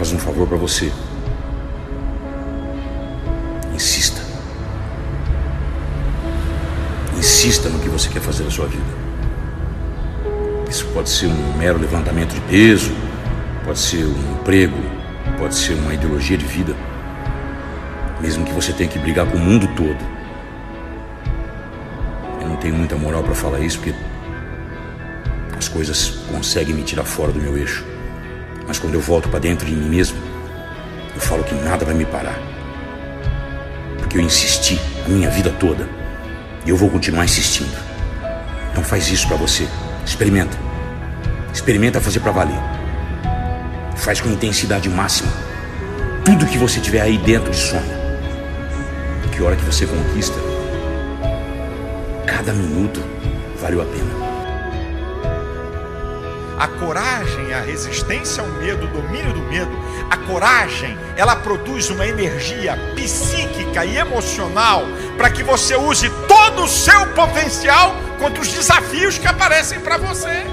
Faz um favor pra você. Insista. Insista no que você quer fazer da sua vida. Isso pode ser um mero levantamento de peso, pode ser um emprego, pode ser uma ideologia de vida. Mesmo que você tenha que brigar com o mundo todo. Eu não tenho muita moral pra falar isso porque as coisas conseguem me tirar fora do meu eixo. Mas quando eu volto para dentro de mim mesmo, eu falo que nada vai me parar. Porque eu insisti a minha vida toda. E eu vou continuar insistindo. Então faz isso para você. Experimenta. Experimenta fazer para valer. Faz com intensidade máxima. Tudo que você tiver aí dentro de sonho. Que hora que você conquista, cada minuto valeu a pena. A coragem, a resistência ao medo, o domínio do medo, a coragem, ela produz uma energia psíquica e emocional para que você use todo o seu potencial contra os desafios que aparecem para você.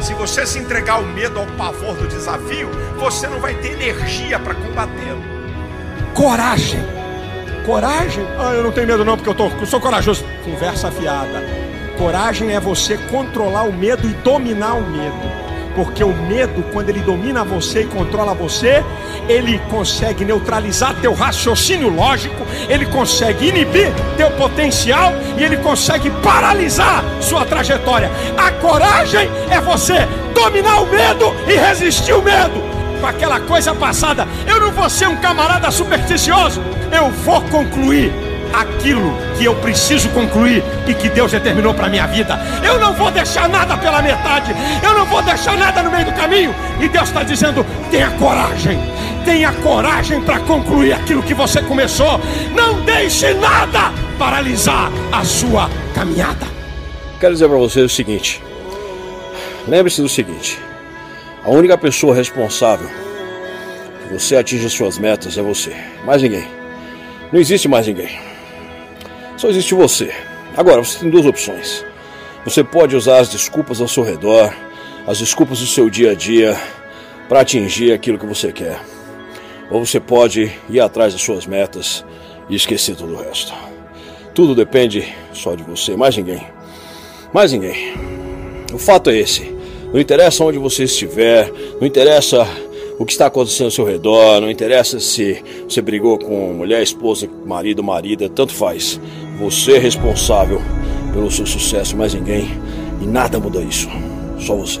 Se você se entregar ao medo, ao pavor do desafio, você não vai ter energia para combatê-lo. Coragem. Coragem? Ah, eu não tenho medo não, porque eu, tô, eu sou corajoso. Conversa fiada. Coragem é você controlar o medo e dominar o medo. Porque o medo, quando ele domina você e controla você, ele consegue neutralizar teu raciocínio lógico, ele consegue inibir teu potencial e ele consegue paralisar sua trajetória. A coragem é você dominar o medo e resistir o medo. Com aquela coisa passada, eu não vou ser um camarada supersticioso, eu vou concluir aquilo que eu preciso concluir e que Deus determinou para minha vida. Eu não vou deixar nada pela metade, eu não vou deixar nada no meio do caminho. E Deus está dizendo: tenha coragem, tenha coragem para concluir aquilo que você começou. Não deixe nada paralisar a sua caminhada. Quero dizer para vocês o seguinte: lembre-se do seguinte, a única pessoa responsável que você atinja suas metas é você, mais ninguém. Não existe mais ninguém. Só existe você. Agora, você tem duas opções. Você pode usar as desculpas ao seu redor, as desculpas do seu dia a dia, para atingir aquilo que você quer. Ou você pode ir atrás das suas metas e esquecer todo o resto. Tudo depende só de você, mais ninguém. Mais ninguém. O fato é esse. Não interessa onde você estiver, não interessa o que está acontecendo ao seu redor, não interessa se você brigou com mulher, esposa, marido, marida, tanto faz. Você é responsável pelo seu sucesso, mais ninguém. E nada muda isso. Só você.